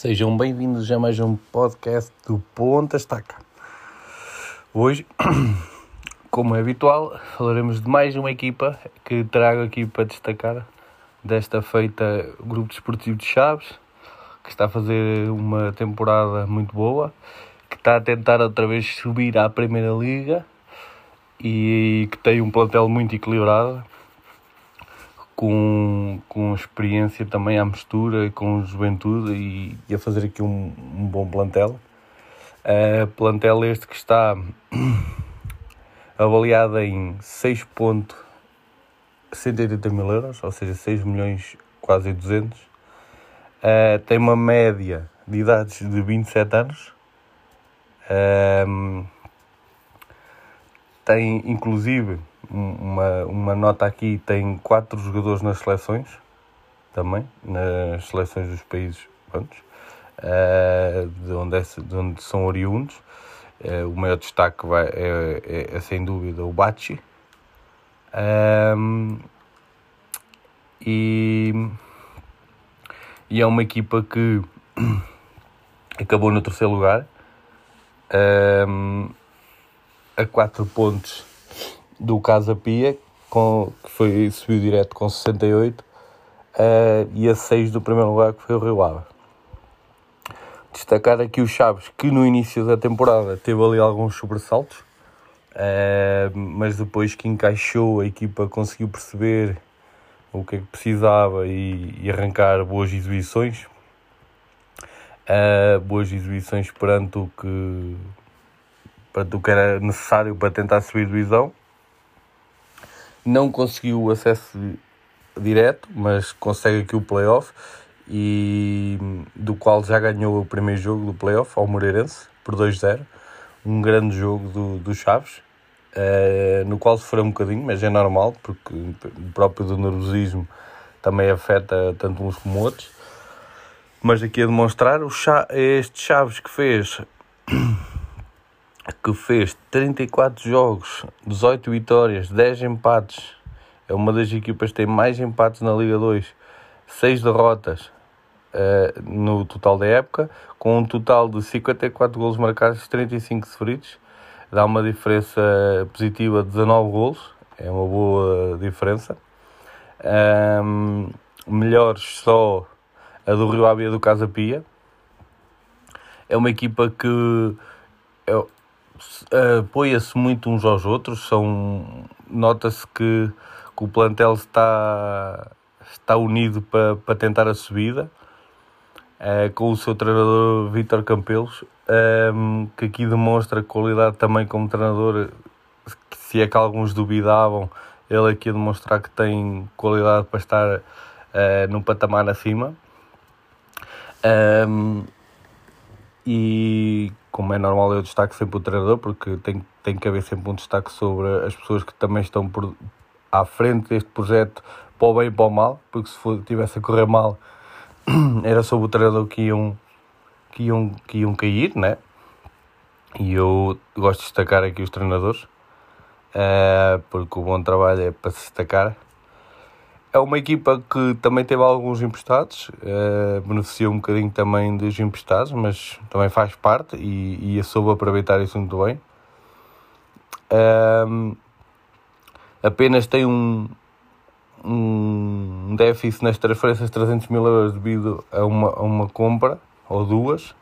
Sejam bem-vindos a mais um podcast do Ponta Estaca. Hoje, como é habitual, falaremos de mais uma equipa que trago aqui para destacar desta feita o Grupo Desportivo de Chaves, que está a fazer uma temporada muito boa, que está a tentar outra vez subir à Primeira Liga e que tem um plantel muito equilibrado com, com experiência também à mistura, com juventude e, e a fazer aqui um, um bom plantel. Uh, plantel este que está avaliado em 6.180 mil euros, ou seja, 6 milhões quase 200. Uh, eh, tem uma média de idades de 27 anos. Uh, tem inclusive uma, uma nota aqui, tem quatro jogadores nas seleções, também, nas seleções dos países uh, de, onde é, de onde são oriundos. Uh, o maior destaque vai, é, é, é, sem dúvida o Bachi. Um, e, e é uma equipa que acabou no terceiro lugar. Um, a 4 pontos do Casa Pia, com, que foi, subiu direto com 68, uh, eh, e a 6 do primeiro lugar, que foi o Rio Ave. Destacar aqui o Chaves, que no início da temporada teve ali alguns sobressaltos, uh, mas depois que encaixou, a equipa conseguiu perceber o que é que precisava e, e arrancar boas exibições. Uh, boas exibições perante o que para o que era necessário para tentar subir divisão. Não conseguiu o acesso direto, mas consegue aqui o playoff e do qual já ganhou o primeiro jogo do playoff ao Moreirense por 2-0. Um grande jogo do, do Chaves, uh, no qual sofreu um bocadinho, mas é normal, porque o próprio do nervosismo também afeta tanto uns como outros. Mas aqui a demonstrar, o Cha este Chaves que fez que fez 34 jogos, 18 vitórias, 10 empates. É uma das equipas que tem mais empates na Liga 2, 6 derrotas uh, no total da época, com um total de 54 golos marcados e 35 sofridos. Dá uma diferença positiva de 19 golos, é uma boa diferença. Um, melhores só a do Rio Ave e do Casa Pia. É uma equipa que apoia-se muito uns aos outros, são nota-se que, que, o plantel está, está unido para, para tentar a subida, uh, com o seu treinador Vítor Campelos, um, que aqui demonstra qualidade também como treinador, se é que alguns duvidavam, ele aqui a demonstrar que tem qualidade para estar uh, num patamar acima. Um, e como é normal, eu destaque sempre o treinador, porque tem, tem que haver sempre um destaque sobre as pessoas que também estão por, à frente deste projeto, para o bem e para o mal, porque se for, tivesse a correr mal, era sobre o treinador que iam, que iam, que iam cair, né? E eu gosto de destacar aqui os treinadores, uh, porque o bom trabalho é para se destacar é uma equipa que também teve alguns emprestados, uh, beneficiou um bocadinho também dos emprestados, mas também faz parte e, e soube aproveitar isso muito bem. Um, apenas tem um, um déficit nas transferências de 300 mil euros devido a uma, a uma compra ou duas.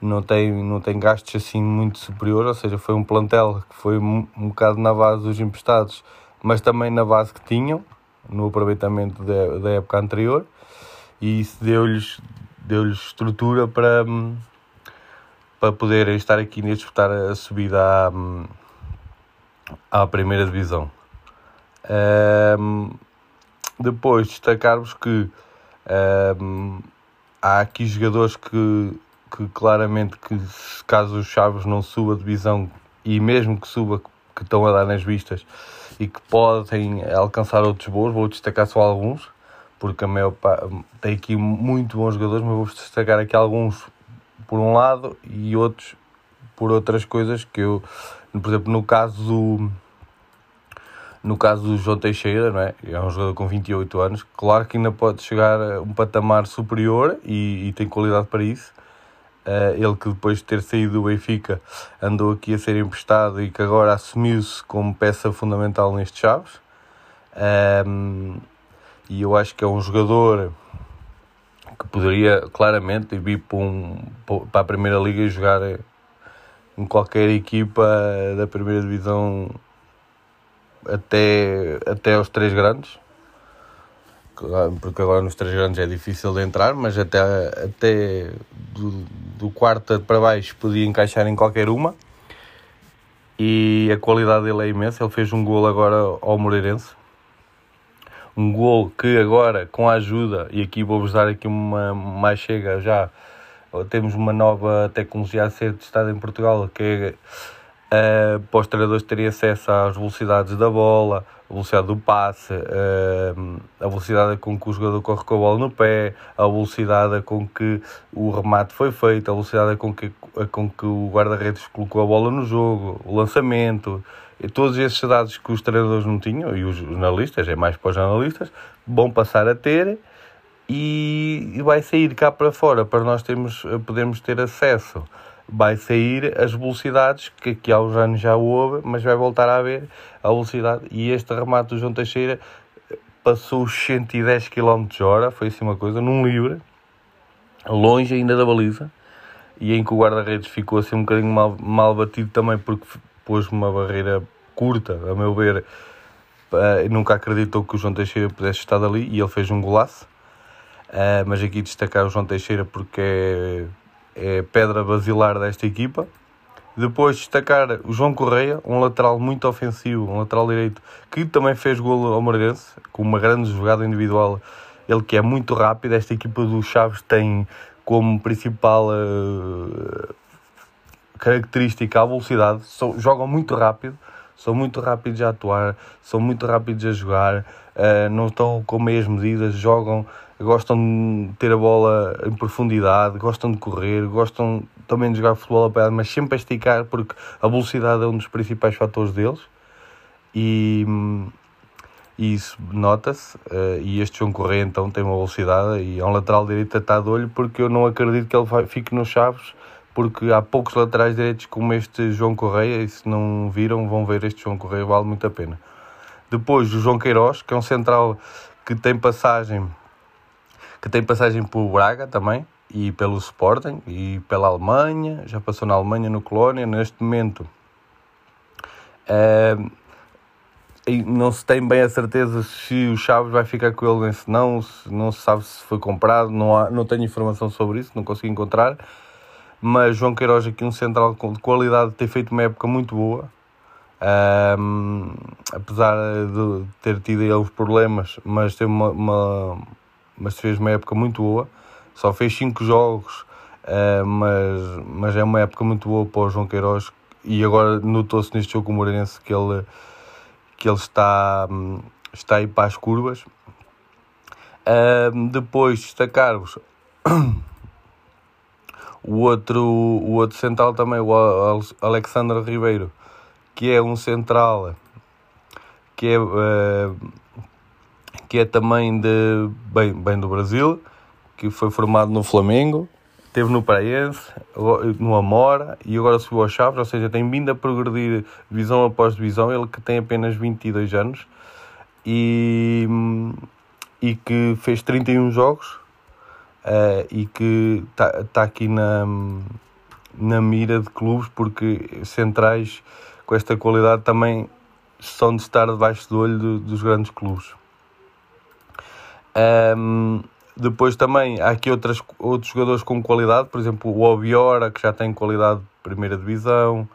Não tem, não tem gastos assim muito superiores, ou seja, foi um plantel que foi um, um bocado na base dos emprestados, mas também na base que tinham no aproveitamento da, época anterior e isso deu-lhes deu estrutura para, para poderem estar aqui e disputar a subida à, à primeira divisão. Um, depois destacar-vos que um, há aqui jogadores que, que claramente que caso os Chaves não suba a divisão e mesmo que suba que estão a dar nas vistas e que podem alcançar outros voos. Vou destacar só alguns, porque a maior tem aqui muito bons jogadores, mas vou destacar aqui alguns por um lado e outros por outras coisas que eu, por exemplo, no caso do no caso do João Teixeira, não é? é um jogador com 28 anos, claro que ainda pode chegar a um patamar superior e, e tem qualidade para isso, Uh, ele que depois de ter saído do Benfica andou aqui a ser emprestado e que agora assumiu-se como peça fundamental neste Chaves. Um, e eu acho que é um jogador que poderia claramente vir para, um, para a Primeira Liga e jogar em qualquer equipa da Primeira Divisão até, até aos três grandes porque agora nos três grandes é difícil de entrar, mas até, até do quarto para baixo podia encaixar em qualquer uma. E a qualidade dele é imensa. Ele fez um gol agora ao Moreirense. Um gol que agora, com a ajuda, e aqui vou-vos dar aqui uma mais chega já, temos uma nova tecnologia a ser testada em Portugal, que é uh, para os treinadores terem acesso às velocidades da bola, a velocidade do passe, uh, a velocidade com que o jogador corre com a bola no pé, a velocidade com que o remate foi feito, a velocidade com que, com que o guarda-redes colocou a bola no jogo, o lançamento, todos esses dados que os treinadores não tinham, e os jornalistas, é mais para os jornalistas, vão passar a ter e vai sair cá para fora para nós termos, podermos ter acesso vai sair as velocidades que aqui há uns anos já houve, mas vai voltar a haver a velocidade. E este remate do João Teixeira passou os 110 km hora, foi assim uma coisa, num livre, longe ainda da baliza, e em que o guarda-redes ficou assim um bocadinho mal, mal batido também, porque pôs uma barreira curta, a meu ver, uh, nunca acreditou que o João Teixeira pudesse estar ali, e ele fez um golaço. Uh, mas aqui destacar o João Teixeira porque é é pedra basilar desta equipa. Depois destacar o João Correia, um lateral muito ofensivo, um lateral direito, que também fez golo ao Moreirense, com uma grande jogada individual. Ele que é muito rápido, esta equipa do Chaves tem como principal uh, característica a velocidade, so, jogam muito rápido, são muito rápidos a atuar, são muito rápidos a jogar, uh, não estão com meias medidas, jogam gostam de ter a bola em profundidade, gostam de correr, gostam também de jogar futebol a pé, mas sempre a esticar, porque a velocidade é um dos principais fatores deles. E, e isso nota-se. Uh, e este João Correia então tem uma velocidade e é um lateral direito está de olho, porque eu não acredito que ele fique nos Chaves, porque há poucos laterais direitos como este João Correia, e se não viram, vão ver este João Correia, vale muito a pena. Depois o João Queiroz, que é um central que tem passagem que tem passagem por Braga também e pelo Sporting e pela Alemanha, já passou na Alemanha, no Colónia, neste momento uh, não se tem bem a certeza se o Chaves vai ficar com ele, se não, se não se sabe se foi comprado, não, há, não tenho informação sobre isso, não consegui encontrar, mas João Queiroz aqui um central de qualidade, tem feito uma época muito boa, um, apesar de ter tido alguns problemas, mas teve uma, uma mas fez uma época muito boa. Só fez 5 jogos, uh, mas, mas é uma época muito boa para o João Queiroz. E agora notou-se neste jogo com o Moreirense que ele, que ele está, está aí para as curvas. Depois destacar-vos o outro, o outro central também, o Alexandre Ribeiro, que é um central que é. Uh, que é também de, bem, bem do Brasil, que foi formado no Flamengo, teve no Paraense, no Amora e agora subiu ao Chaves, ou seja, tem vindo a progredir divisão após divisão, ele que tem apenas 22 anos e, e que fez 31 jogos uh, e que está tá aqui na, na mira de clubes porque centrais com esta qualidade também são de estar debaixo do olho do, dos grandes clubes. Um, depois também há aqui outras, outros jogadores com qualidade, por exemplo o Obiora, que já tem qualidade de primeira divisão,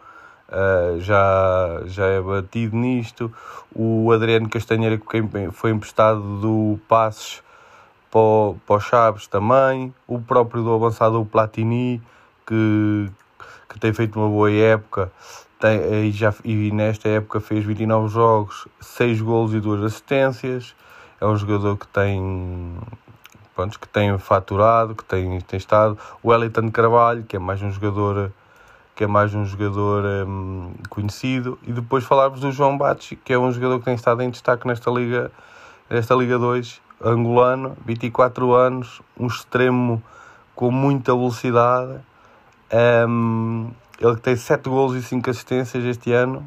uh, já, já é batido nisto. O Adriano Castanheira, que foi emprestado do Passos para o, para o Chaves também. O próprio do avançado, o Platini, que, que tem feito uma boa época. Tem, e, já, e nesta época fez 29 jogos, 6 golos e 2 assistências é um jogador que tem pronto, que tem faturado, que tem, tem estado. O Wellington Carvalho, que é mais um jogador que é mais um jogador hum, conhecido, e depois falarmos do João Bates, que é um jogador que tem estado em destaque nesta Liga, nesta Liga 2, angolano, 24 anos, um extremo com muita velocidade, Um, ele tem 7 gols e 5 assistências este ano.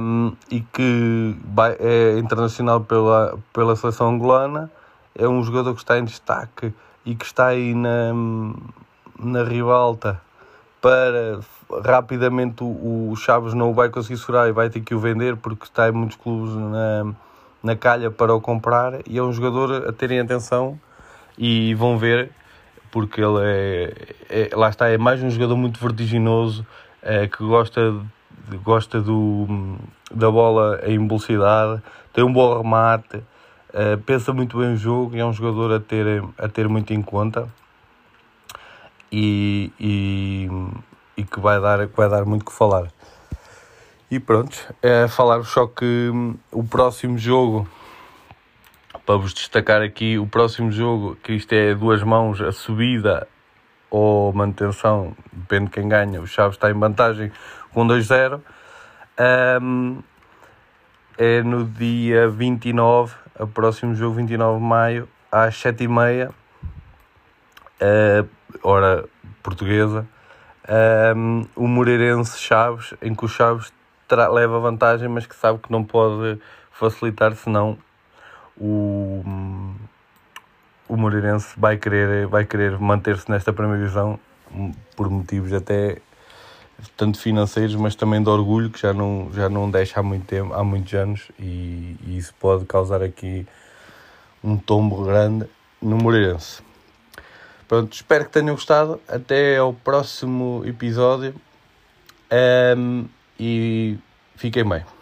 Um, e que é internacional pela, pela seleção angolana. É um jogador que está em destaque e que está aí na, na ribalta para rapidamente o, o Chaves não o vai conseguir segurar e vai ter que o vender porque está em muitos clubes na, na calha para o comprar e é um jogador a terem atenção e vão ver porque ele é, é lá está, é mais um jogador muito vertiginoso é, que gosta, gosta do, da bola em velocidade, tem um bom remate, é, pensa muito bem o jogo e é um jogador a ter, a ter muito em conta e, e, e que vai dar, vai dar muito que falar. E pronto, é falar-vos só que hum, o próximo jogo, para vos destacar aqui, o próximo jogo, que isto é duas mãos, a subida ou manutenção, depende de quem ganha, o Chaves está em vantagem com 2-0. Um, é no dia 29, o próximo jogo, 29 de maio, às 7h30, uh, hora portuguesa, um, o Moreirense Chaves, em que o Chaves leva vantagem, mas que sabe que não pode facilitar, senão o, o Moreirense vai querer, vai querer manter-se nesta primeira divisão por motivos até tanto financeiros, mas também de orgulho, que já não, já não deixa há muito tempo, há muitos anos, e, e isso pode causar aqui um tombo grande no Moreirense. Pronto, espero que tenham gostado. Até ao próximo episódio. Um, e fiquem bem.